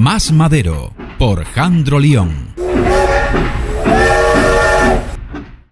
Más Madero por Jandro León.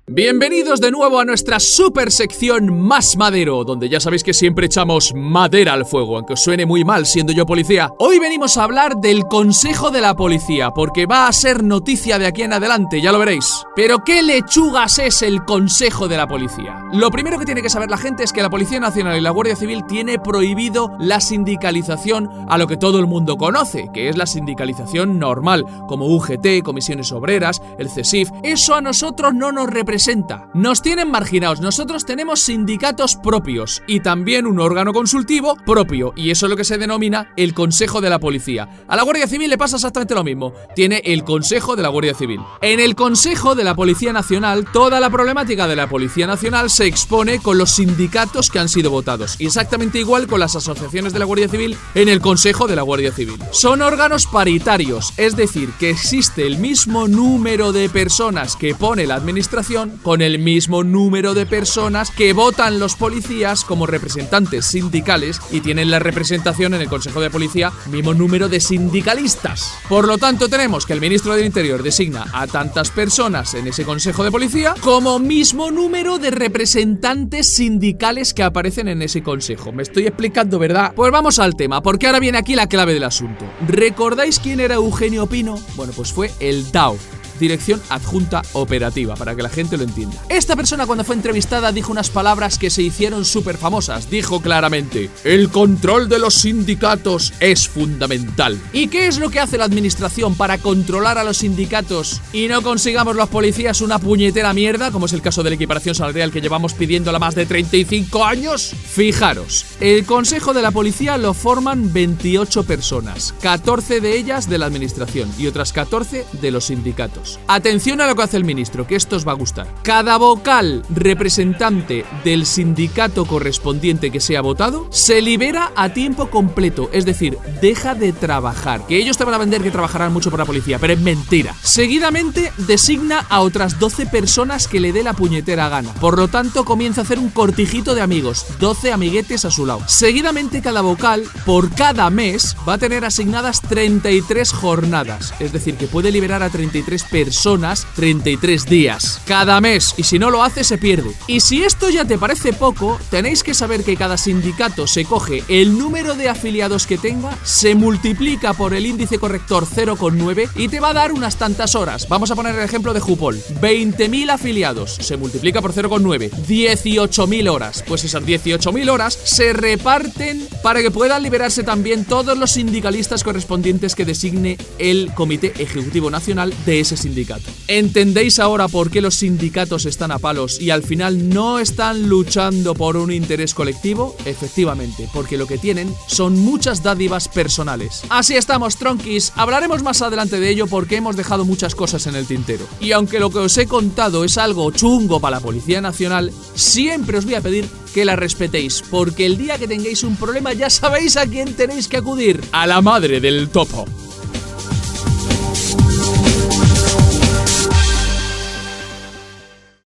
Bienvenidos de nuevo a nuestra super sección Más Madero, donde ya sabéis que siempre echamos madera al fuego, aunque os suene muy mal siendo yo policía. Hoy venimos a hablar del Consejo de la Policía, porque va a ser noticia de aquí en adelante, ya lo veréis. Pero ¿qué lechugas es el Consejo de la Policía? Lo primero que tiene que saber la gente es que la Policía Nacional y la Guardia Civil tiene prohibido la sindicalización a lo que todo el mundo conoce, que es la sindicalización normal, como UGT, comisiones obreras, el CESIF. Eso a nosotros no nos representa nos tienen marginados, nosotros tenemos sindicatos propios y también un órgano consultivo propio, y eso es lo que se denomina el Consejo de la Policía. A la Guardia Civil le pasa exactamente lo mismo, tiene el Consejo de la Guardia Civil. En el Consejo de la Policía Nacional, toda la problemática de la Policía Nacional se expone con los sindicatos que han sido votados, exactamente igual con las asociaciones de la Guardia Civil en el Consejo de la Guardia Civil. Son órganos paritarios, es decir, que existe el mismo número de personas que pone la administración con el mismo número de personas que votan los policías como representantes sindicales y tienen la representación en el Consejo de Policía mismo número de sindicalistas. Por lo tanto, tenemos que el ministro del Interior designa a tantas personas en ese Consejo de Policía como mismo número de representantes sindicales que aparecen en ese consejo. Me estoy explicando, ¿verdad? Pues vamos al tema, porque ahora viene aquí la clave del asunto. ¿Recordáis quién era Eugenio Pino? Bueno, pues fue el DAO, Dirección Adjunta Operativa, para que la gente lo entienda. Esta persona cuando fue entrevistada dijo unas palabras que se hicieron súper famosas. Dijo claramente, el control de los sindicatos es fundamental. ¿Y qué es lo que hace la administración para controlar a los sindicatos y no consigamos los policías una puñetera mierda, como es el caso de la equiparación salarial que llevamos pidiéndola más de 35 años? Fijaros, el Consejo de la Policía lo forman 28 personas, 14 de ellas de la administración y otras 14 de los sindicatos. Atención a lo que hace el ministro, que esto os va a gustar. Cada vocal representante del sindicato correspondiente que sea votado se libera a tiempo completo, es decir, deja de trabajar. Que ellos te van a vender que trabajarán mucho por la policía, pero es mentira. Seguidamente designa a otras 12 personas que le dé la puñetera gana. Por lo tanto, comienza a hacer un cortijito de amigos, 12 amiguetes a su lado. Seguidamente, cada vocal, por cada mes, va a tener asignadas 33 jornadas, es decir, que puede liberar a 33 personas personas 33 días cada mes y si no lo hace se pierde. Y si esto ya te parece poco, tenéis que saber que cada sindicato se coge el número de afiliados que tenga, se multiplica por el índice corrector 0,9 y te va a dar unas tantas horas. Vamos a poner el ejemplo de Jupol. 20.000 afiliados se multiplica por 0,9. 18.000 horas. Pues esas 18.000 horas se reparten para que puedan liberarse también todos los sindicalistas correspondientes que designe el Comité Ejecutivo Nacional de ese sindicato. ¿Entendéis ahora por qué los sindicatos están a palos y al final no están luchando por un interés colectivo? Efectivamente, porque lo que tienen son muchas dádivas personales. Así estamos, tronquis. Hablaremos más adelante de ello porque hemos dejado muchas cosas en el tintero. Y aunque lo que os he contado es algo chungo para la Policía Nacional, siempre os voy a pedir que la respetéis, porque el día que tengáis un problema ya sabéis a quién tenéis que acudir. A la madre del topo.